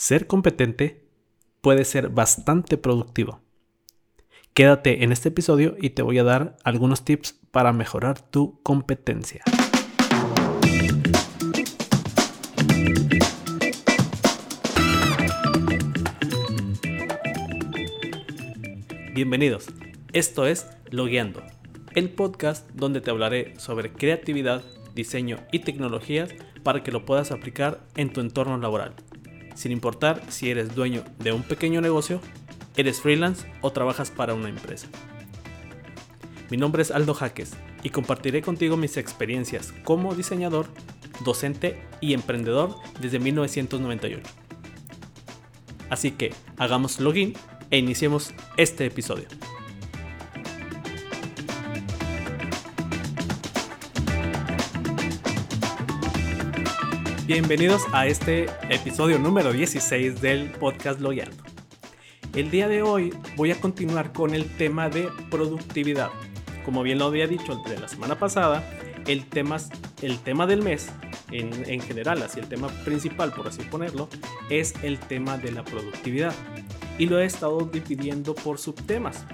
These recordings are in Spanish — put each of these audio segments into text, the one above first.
ser competente puede ser bastante productivo. Quédate en este episodio y te voy a dar algunos tips para mejorar tu competencia. Bienvenidos, esto es Logueando, el podcast donde te hablaré sobre creatividad, diseño y tecnologías para que lo puedas aplicar en tu entorno laboral sin importar si eres dueño de un pequeño negocio, eres freelance o trabajas para una empresa. Mi nombre es Aldo Jaques y compartiré contigo mis experiencias como diseñador, docente y emprendedor desde 1998. Así que hagamos login e iniciemos este episodio. Bienvenidos a este episodio número 16 del podcast Loyando. El día de hoy voy a continuar con el tema de productividad. Como bien lo había dicho de la semana pasada, el tema, el tema del mes, en, en general, así el tema principal, por así ponerlo, es el tema de la productividad. Y lo he estado dividiendo por subtemas.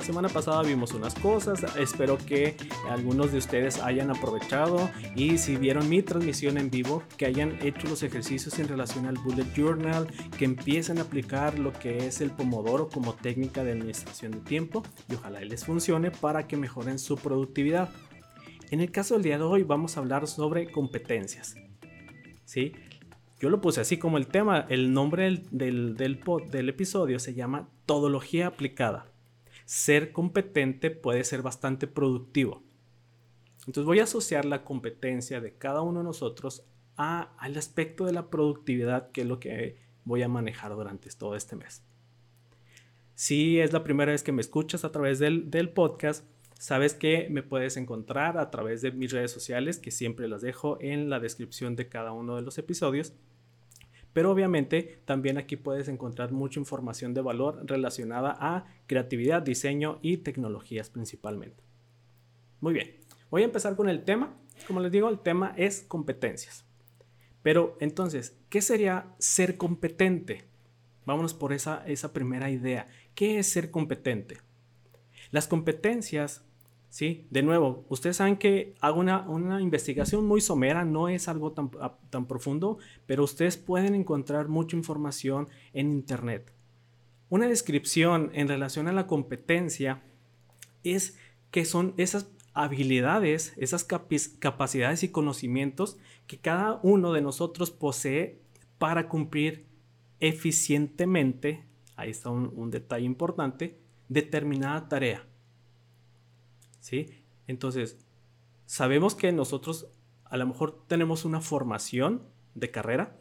La semana pasada vimos unas cosas, espero que algunos de ustedes hayan aprovechado y si vieron mi transmisión en vivo, que hayan hecho los ejercicios en relación al bullet journal, que empiecen a aplicar lo que es el pomodoro como técnica de administración de tiempo y ojalá les funcione para que mejoren su productividad. En el caso del día de hoy vamos a hablar sobre competencias. ¿Sí? Yo lo puse así como el tema, el nombre del, del, del, del episodio se llama Todología aplicada ser competente puede ser bastante productivo. Entonces voy a asociar la competencia de cada uno de nosotros al aspecto de la productividad, que es lo que voy a manejar durante todo este mes. Si es la primera vez que me escuchas a través del, del podcast, sabes que me puedes encontrar a través de mis redes sociales, que siempre las dejo en la descripción de cada uno de los episodios. Pero obviamente también aquí puedes encontrar mucha información de valor relacionada a creatividad, diseño y tecnologías principalmente. Muy bien, voy a empezar con el tema. Como les digo, el tema es competencias. Pero entonces, ¿qué sería ser competente? Vámonos por esa, esa primera idea. ¿Qué es ser competente? Las competencias ¿sí? De nuevo, ustedes saben que hago una, una investigación muy somera, no es algo tan, tan, profundo, pero ustedes pueden encontrar mucha información en Internet. Una descripción en relación a la competencia es que son esas habilidades, esas capacidades y conocimientos que cada uno de nosotros posee para cumplir eficientemente, ahí está un detalle importante, determinada tarea. ¿Sí? Entonces, sabemos que nosotros a lo mejor tenemos una formación de carrera,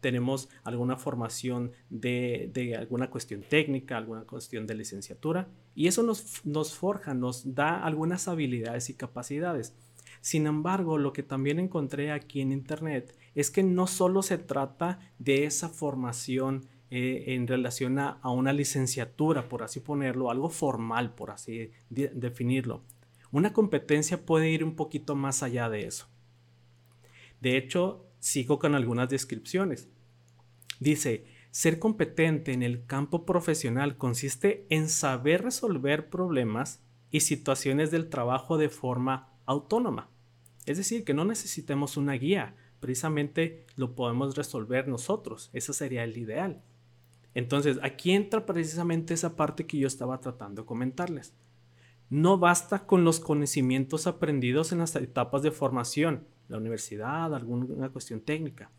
tenemos alguna formación de, alguna cuestión técnica, alguna cuestión de licenciatura, y eso nos, nos forja, nos da algunas habilidades y capacidades. Sin embargo, lo que también encontré aquí en Internet es que no solo se trata de esa formación eh, en relación a, una licenciatura, por así ponerlo, algo formal, por así definirlo, una competencia puede ir un poquito más allá de eso. De hecho, sigo con algunas descripciones. Dice, ser competente en el campo profesional consiste en saber resolver problemas y situaciones del trabajo de forma autónoma. Es decir, que no necesitemos una guía, precisamente lo podemos resolver nosotros. Ese sería el ideal. Entonces, aquí entra precisamente esa parte que yo estaba tratando de comentarles. No basta con los conocimientos aprendidos en las etapas de formación, la universidad, alguna cuestión técnica.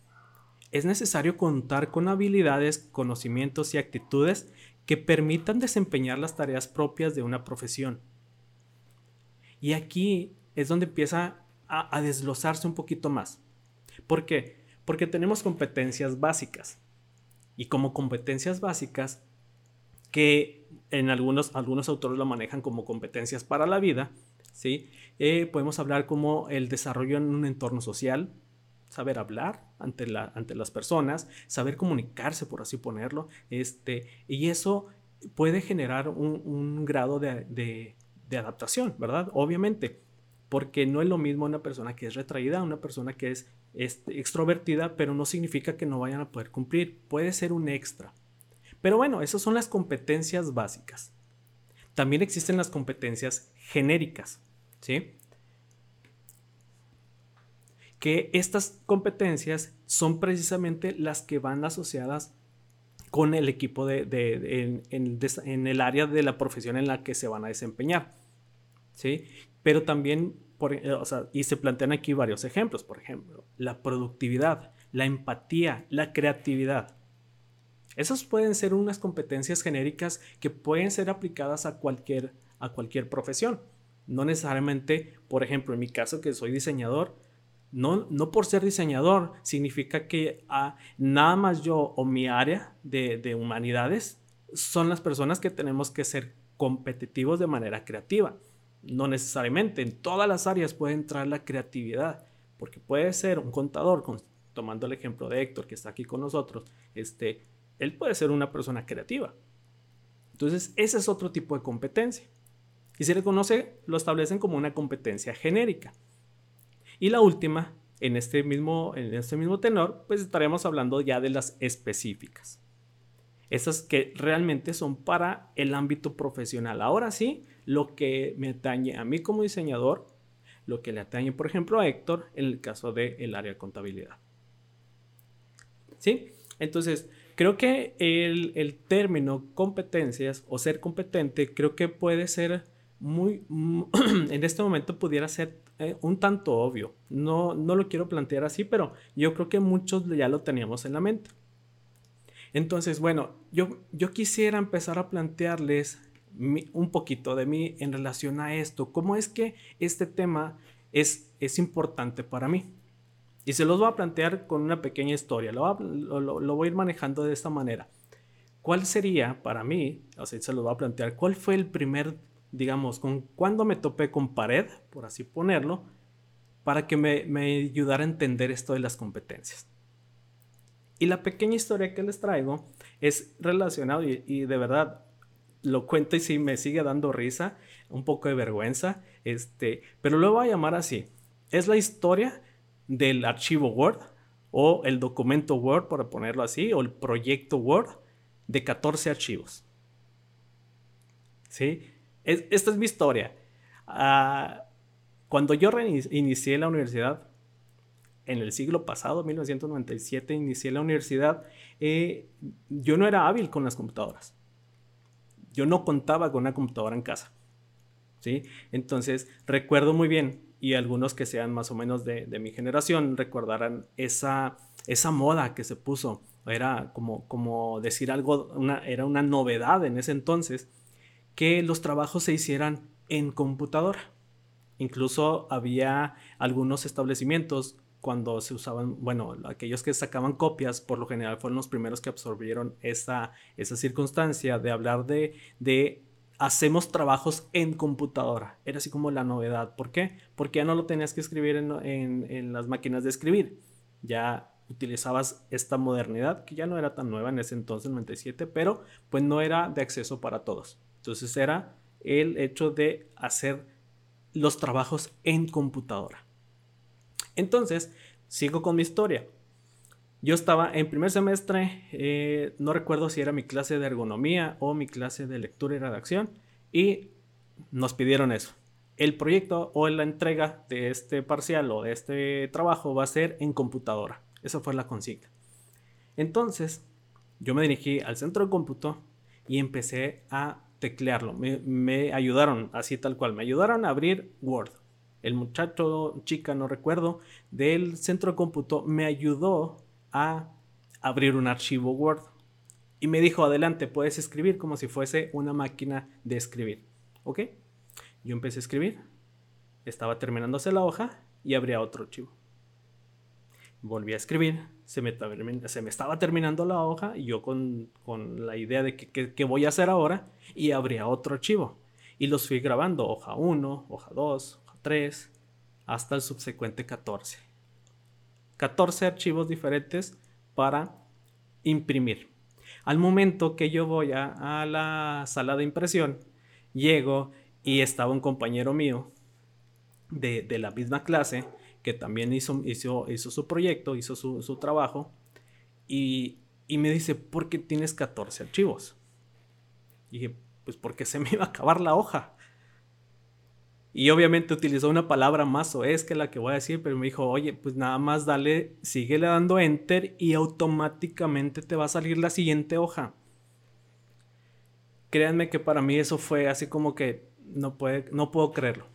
Es necesario contar con habilidades, conocimientos y actitudes que permitan desempeñar las tareas propias de una profesión. Y aquí es donde empieza a, desglosarse un poquito más. ¿Por qué? Porque tenemos competencias básicas. Y como competencias básicas, que en algunos, algunos autores lo manejan como competencias para la vida, ¿sí? Eh, podemos hablar como el desarrollo en un entorno social, saber hablar ante, la, ante las personas, saber comunicarse, por así ponerlo, este, y eso puede generar un, grado de, de, adaptación, ¿verdad? Obviamente, porque no es lo mismo una persona que es retraída una persona que es este, extrovertida, pero no significa que no vayan a poder cumplir. Puede ser un extra. Pero bueno, esas son las competencias básicas. También existen las competencias genéricas, ¿sí? Que estas competencias son precisamente las que van asociadas con el equipo de, en, el área de la profesión en la que se van a desempeñar, ¿sí? Pero también, eh, y se plantean aquí varios ejemplos, por ejemplo, la productividad, la empatía, la creatividad. Esas pueden ser unas competencias genéricas que pueden ser aplicadas a cualquier, a cualquier profesión. No necesariamente, por ejemplo, en mi caso que soy diseñador, no, no por ser diseñador significa que ah, nada más yo o mi área de, de humanidades son las personas que tenemos que ser competitivos de manera creativa. No necesariamente, en todas las áreas puede entrar la creatividad, porque puede ser un contador, tomando el ejemplo de Héctor que está aquí con nosotros, este, él puede ser una persona creativa. Entonces, ese es otro tipo de competencia. Y se le conoce, lo establecen como una competencia genérica. Y la última, en este mismo, en este mismo tenor, pues estaremos hablando ya de las específicas. Esas que realmente son para el ámbito profesional. Ahora sí, lo que me atañe a mí como diseñador, lo que le atañe, por ejemplo, a Héctor en el caso del área de contabilidad. ¿Sí? Entonces, Creo que el, término competencias o ser competente creo que puede ser muy, en este momento pudiera ser eh, un tanto obvio. No, no lo quiero plantear así, pero yo creo que muchos ya lo teníamos en la mente. Entonces, bueno, yo, yo quisiera empezar a plantearles un poquito de mí en relación a esto. ¿Cómo es que este tema es, es importante para mí? Y se los voy a plantear con una pequeña historia. Lo, voy a ir manejando de esta manera. ¿Cuál sería para mí, o sea, se los voy a plantear, cuál fue el primer, digamos, con cuándo me topé con pared, por así ponerlo, para que me, ayudara a entender esto de las competencias? Y la pequeña historia que les traigo es relacionado y, y de verdad lo cuento y sí me sigue dando risa, un poco de vergüenza, este, pero lo voy a llamar así. Es la historia del archivo Word o el documento Word, por ponerlo así, o el proyecto Word de 14 archivos. ¿Sí? esta es mi historia. Ah, cuando yo inicié la universidad, en el siglo pasado, 1997, inicié la universidad, eh, yo no era hábil con las computadoras. Yo no contaba con una computadora en casa. ¿sí? Entonces, recuerdo muy bien, y algunos que sean más o menos de, mi generación recordarán esa, esa moda que se puso. Era como, como decir algo, era una novedad en ese entonces, que los trabajos se hicieran en computadora. Incluso había algunos establecimientos cuando se usaban, bueno, aquellos que sacaban copias, por lo general fueron los primeros que absorbieron esa, esa circunstancia de hablar de hacemos trabajos en computadora. Era así como la novedad. ¿Por qué? Porque ya no lo tenías que escribir en, las máquinas de escribir. Ya utilizabas esta modernidad que ya no era tan nueva en ese entonces, 97, pero pues no era de acceso para todos. Entonces era el hecho de hacer los trabajos en computadora. Entonces, sigo con mi historia. Yo estaba en primer semestre, eh, no recuerdo si era mi clase de ergonomía o mi clase de lectura y redacción, y nos pidieron eso. El proyecto o la entrega de este parcial o de este trabajo va a ser en computadora. Esa fue la consigna. Entonces, yo me dirigí al centro de cómputo y empecé a teclearlo. Me, me, ayudaron, así tal cual, me ayudaron a abrir Word. El muchacho, chica, no recuerdo, del centro de cómputo me ayudó a abrir un archivo Word. Y me dijo, adelante, puedes escribir como si fuese una máquina de escribir. ¿Ok? Yo empecé a escribir, estaba terminándose la hoja y abría otro archivo. Volví a escribir, se me, estaba terminando la hoja y yo con, la idea de qué voy a hacer ahora y abría otro archivo. Y los fui grabando, hoja 1, hoja 2, hoja 3, hasta el subsecuente 14. 14 archivos diferentes para imprimir. Al momento que yo voy a, la sala de impresión, llego y estaba un compañero mío de, la misma clase que también hizo, hizo, hizo su proyecto, hizo su, su trabajo, y, y, me dice, ¿por qué tienes 14 archivos? Y dije, pues porque se me iba a acabar la hoja. Y obviamente utilizó una palabra más o es que la que voy a decir, pero me dijo, oye, pues nada más dale, síguele dando enter y automáticamente te va a salir la siguiente hoja. Créanme que para mí eso fue así como que no, puede, no puedo creerlo.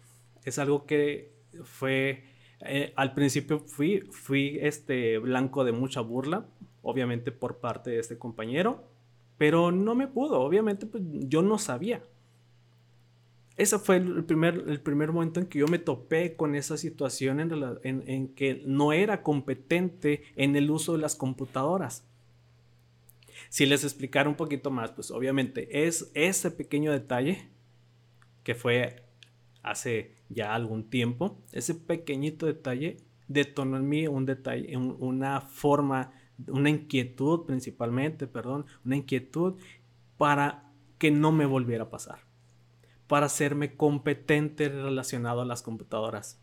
Es algo que fue, eh, al principio fui, fui este blanco de mucha burla, obviamente por parte de este compañero, pero no me pudo, obviamente pues, yo no sabía. Ese fue el primer, el primer momento en que yo me topé con esa situación en, en, que no era competente en el uso de las computadoras. Si les explicara un poquito más, pues obviamente es ese pequeño detalle que fue hace ya algún tiempo, ese pequeñito detalle detonó en mí un detalle, una forma, una inquietud principalmente, perdón, una inquietud para que no me volviera a pasar para hacerme competente relacionado a las computadoras.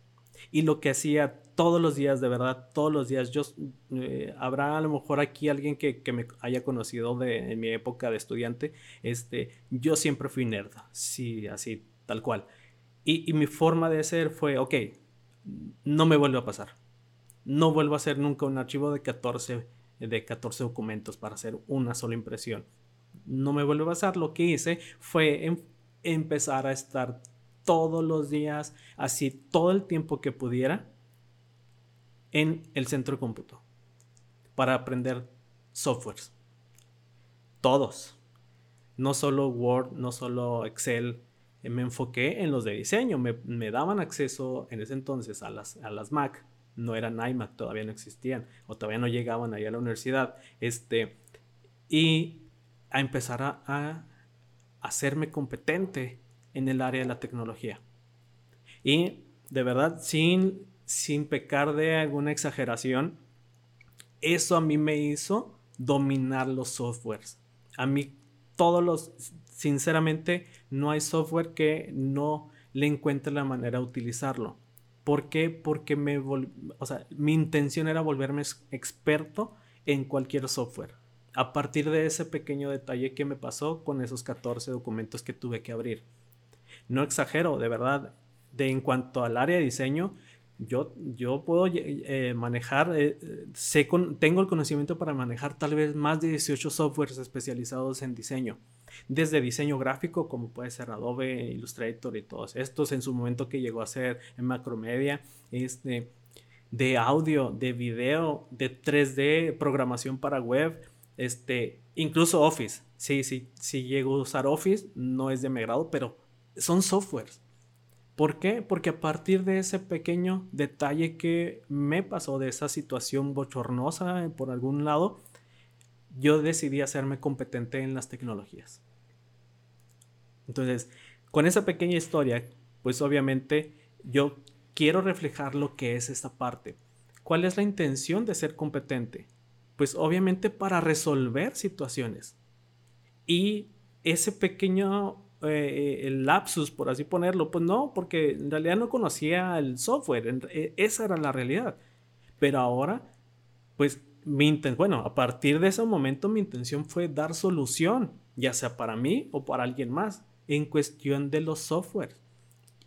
Y lo que hacía todos los días, de verdad, todos los días, yo, eh, habrá a lo mejor aquí alguien que, me haya conocido de, en mi época de estudiante, este, yo siempre fui nerd, sí, así, tal cual. Y, y mi forma de ser fue, ok, no me vuelve a pasar. No vuelvo a hacer nunca un archivo de 14, de 14 documentos para hacer una sola impresión. No me vuelve a pasar. Lo que hice fue empezar a estar todos los días, así todo el tiempo que pudiera, en el centro de cómputo para aprender softwares. Todos. No solo Word, no solo Excel. Me enfoqué en los de diseño. Me, daban acceso en ese entonces a las, a las Mac. No eran iMac, todavía no existían. O todavía no llegaban ahí a la universidad. Este, y a empezar a hacerme competente en el área de la tecnología. Y de verdad, sin, sin pecar de alguna exageración, eso a mí me hizo dominar los softwares. A mí todos los, sinceramente, no hay software que no le encuentre la manera de utilizarlo. ¿Por qué? Porque me o sea, mi intención era volverme experto en cualquier software a partir de ese pequeño detalle que me pasó con esos 14 documentos que tuve que abrir. No exagero, de verdad, de en cuanto al área de diseño, yo, yo puedo eh, manejar, eh, sé tengo el conocimiento para manejar tal vez más de 18 softwares especializados en diseño. Desde diseño gráfico, como puede ser Adobe, Illustrator y todos estos, en su momento que llegó a ser en Macromedia, este, de audio, de video, de 3D, programación para web, este, incluso Office. Sí, sí, sí llego a usar Office, no es de mi grado, pero son softwares. ¿Por qué? Porque a partir de ese pequeño detalle que me pasó, de esa situación bochornosa por algún lado, yo decidí hacerme competente en las tecnologías. Entonces, con esa pequeña historia, pues obviamente yo quiero reflejar lo que es esta parte. ¿Cuál es la intención de ser competente? Pues obviamente para resolver situaciones. Y ese pequeño eh, lapsus, por así ponerlo, pues no, porque en realidad no conocía el software, e, esa era la realidad. Pero ahora, pues mi bueno, a partir de ese momento mi intención fue dar solución, ya sea para mí o para alguien más, en cuestión de los softwares.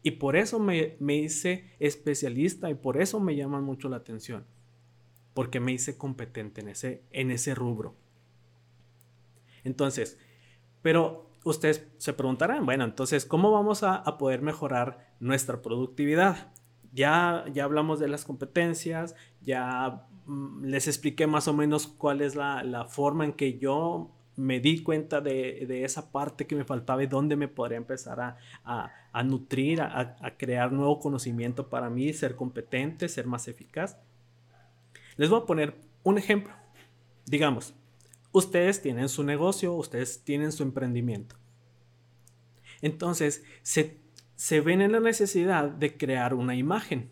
Y por eso me, me hice especialista y por eso me llaman mucho la atención porque me hice competente en ese, en ese rubro. Entonces, pero ustedes se preguntarán, bueno, entonces, ¿cómo vamos a, poder mejorar nuestra productividad? Ya, ya hablamos de las competencias, ya mm, les expliqué más o menos cuál es la, forma en que yo me di cuenta de, esa parte que me faltaba y dónde me podría empezar a, nutrir, a, crear nuevo conocimiento para mí, ser competente, ser más eficaz. Les voy a poner un ejemplo. Digamos, ustedes tienen su negocio, ustedes tienen su emprendimiento. Entonces, se, ven en la necesidad de crear una imagen.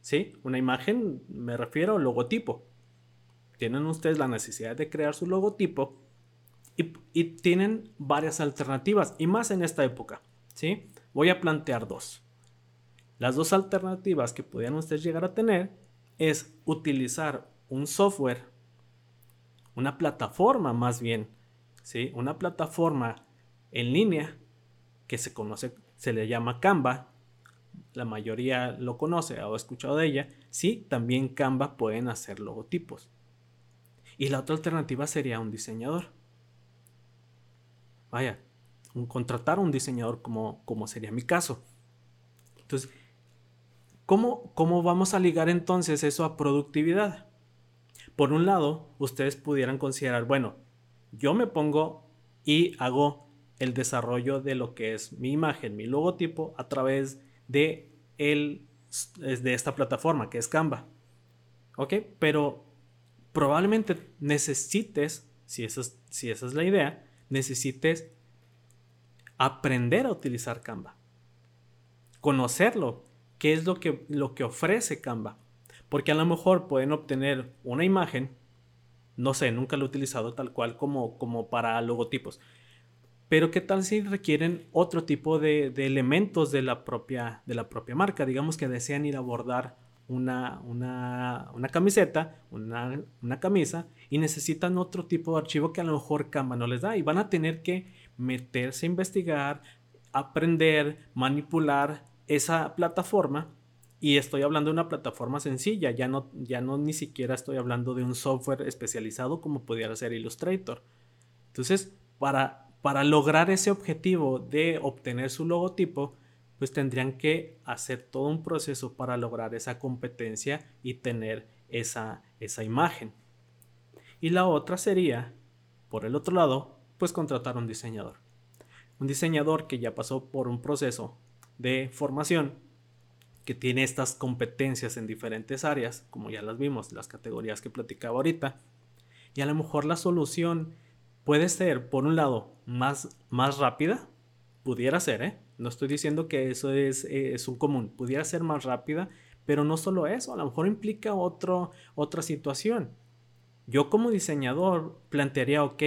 ¿Sí? Una imagen, me refiero al logotipo. Tienen ustedes la necesidad de crear su logotipo y, y tienen varias alternativas, y más en esta época. ¿Sí? Voy a plantear dos. Las dos alternativas que podrían ustedes llegar a tener es utilizar un software, una plataforma más bien, ¿sí? Una plataforma en línea que se conoce, se le llama Canva. La mayoría lo conoce o ha escuchado de ella. Sí, también Canva pueden hacer logotipos. Y la otra alternativa sería un diseñador. Vaya, un, contratar a un diseñador como, como sería mi caso. Entonces, ¿Cómo, vamos a ligar entonces eso a productividad? Por un lado, ustedes pudieran considerar, bueno, yo me pongo y hago el desarrollo de lo que es mi imagen, mi logotipo a través de, el, de esta plataforma que es Canva. ¿Ok? Pero probablemente necesites, si esa, es, si esa es la idea, necesites aprender a utilizar Canva. Conocerlo, qué es lo que, lo que ofrece Canva. Porque a lo mejor pueden obtener una imagen, no sé, nunca lo he utilizado tal cual como, como para logotipos. Pero qué tal si requieren otro tipo de, elementos de la, propia, de la propia marca. Digamos que desean ir a bordar una, una, una camiseta, una, una, camisa y necesitan otro tipo de archivo que a lo mejor Canva no les da y van a tener que meterse a investigar, aprender, manipular esa plataforma y estoy hablando de una plataforma sencilla, ya no, ya no ni siquiera estoy hablando de un software especializado como pudiera ser Illustrator. Entonces, para, para lograr ese objetivo de obtener su logotipo, pues tendrían que hacer todo un proceso para lograr esa competencia y tener esa, esa imagen. Y la otra sería, por el otro lado, pues contratar a un diseñador. Un diseñador que ya pasó por un proceso de formación que tiene estas competencias en diferentes áreas, como ya las vimos, las categorías que platicaba ahorita. Y a lo mejor la solución puede ser, por un lado, más, más rápida, pudiera ser, ¿eh? No estoy diciendo que eso es, un común, pudiera ser más rápida, pero no solo eso, a lo mejor implica otro, otra situación. Yo como diseñador plantearía, ok,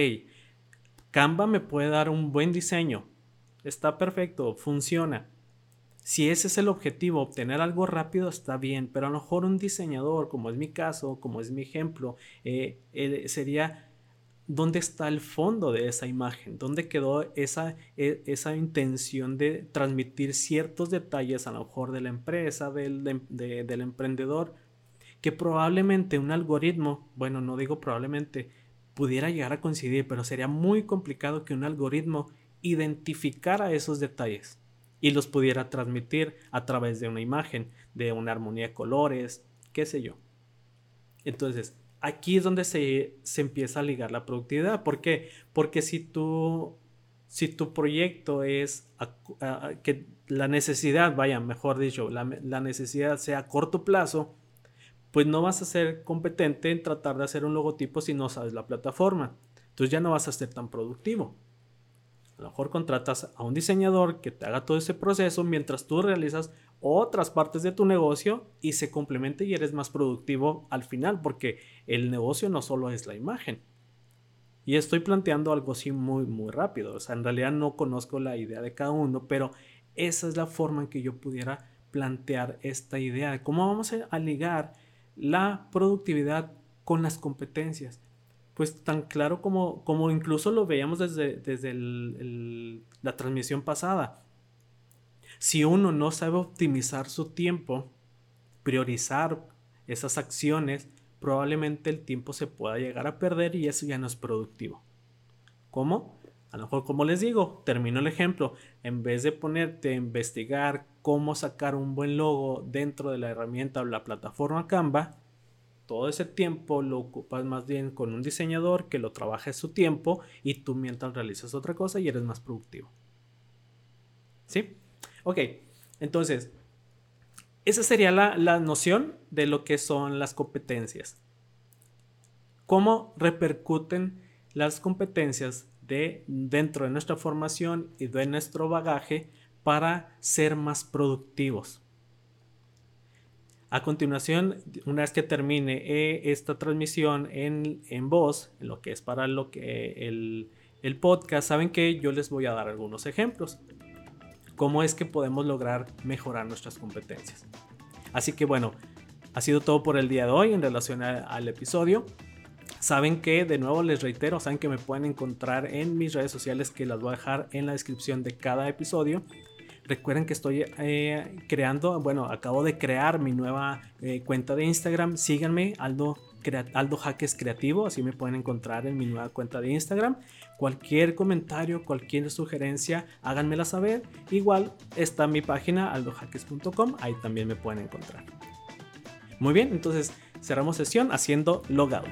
Canva me puede dar un buen diseño, está perfecto, funciona, si ese es el objetivo, obtener algo rápido está bien, pero a lo mejor un diseñador, como es mi caso, como es mi ejemplo, eh, sería dónde está el fondo de esa imagen, dónde quedó esa, e, esa intención de transmitir ciertos detalles a lo mejor de la empresa, del, del emprendedor, que probablemente un algoritmo, bueno, no digo probablemente, pudiera llegar a coincidir, pero sería muy complicado que un algoritmo identificara esos detalles y los pudiera transmitir a través de una imagen, de una armonía de colores, qué sé yo. Entonces, aquí es donde se, empieza a ligar la productividad. ¿Por qué? Porque si tu, si tu proyecto es que la necesidad, vaya, mejor dicho, la, la necesidad sea a corto plazo, pues no vas a ser competente en tratar de hacer un logotipo si no sabes la plataforma. Entonces ya no vas a ser tan productivo. A lo mejor contratas a un diseñador que te haga todo ese proceso mientras tú realizas otras partes de tu negocio y se complemente y eres más productivo al final, porque el negocio no solo es la imagen. Y estoy planteando algo así muy, muy rápido. O sea, en realidad no conozco la idea de cada uno, pero esa es la forma en que yo pudiera plantear esta idea de cómo vamos a ligar la productividad con las competencias pues tan claro como, como incluso lo veíamos desde, desde la transmisión pasada. Si uno no sabe optimizar su tiempo, priorizar esas acciones, probablemente el tiempo se pueda llegar a perder y eso ya no es productivo. ¿Cómo? A lo mejor, como les digo, termino el ejemplo. En vez de ponerte a investigar cómo sacar un buen logo dentro de la herramienta o la plataforma Canva, todo ese tiempo lo ocupas más bien con un diseñador que lo trabaje su tiempo y tú mientras realizas otra cosa y eres más productivo. ¿Sí? Ok, entonces, esa sería la, la noción de lo que son las competencias. ¿Cómo repercuten las competencias de dentro de nuestra formación y de nuestro bagaje para ser más productivos? A continuación, una vez que termine eh, esta transmisión en, voz, en lo que es para lo que el, podcast, saben que yo les voy a dar algunos ejemplos. cómo es que podemos lograr mejorar nuestras competencias. Así que bueno, ha sido todo por el día de hoy en relación al episodio. Saben que, de nuevo les reitero, saben que me pueden encontrar en mis redes sociales que las voy a dejar en la descripción de cada episodio. Recuerden que estoy eh, creando, bueno, acabo de crear mi nueva eh, cuenta de Instagram. Síganme, Aldo, Aldo Jaques Creativo, así me pueden encontrar en mi nueva cuenta de Instagram. Cualquier comentario, cualquier sugerencia, háganmela saber. Igual está mi página aldojaques.com, ahí también me pueden encontrar. Muy bien, entonces cerramos sesión haciendo logout.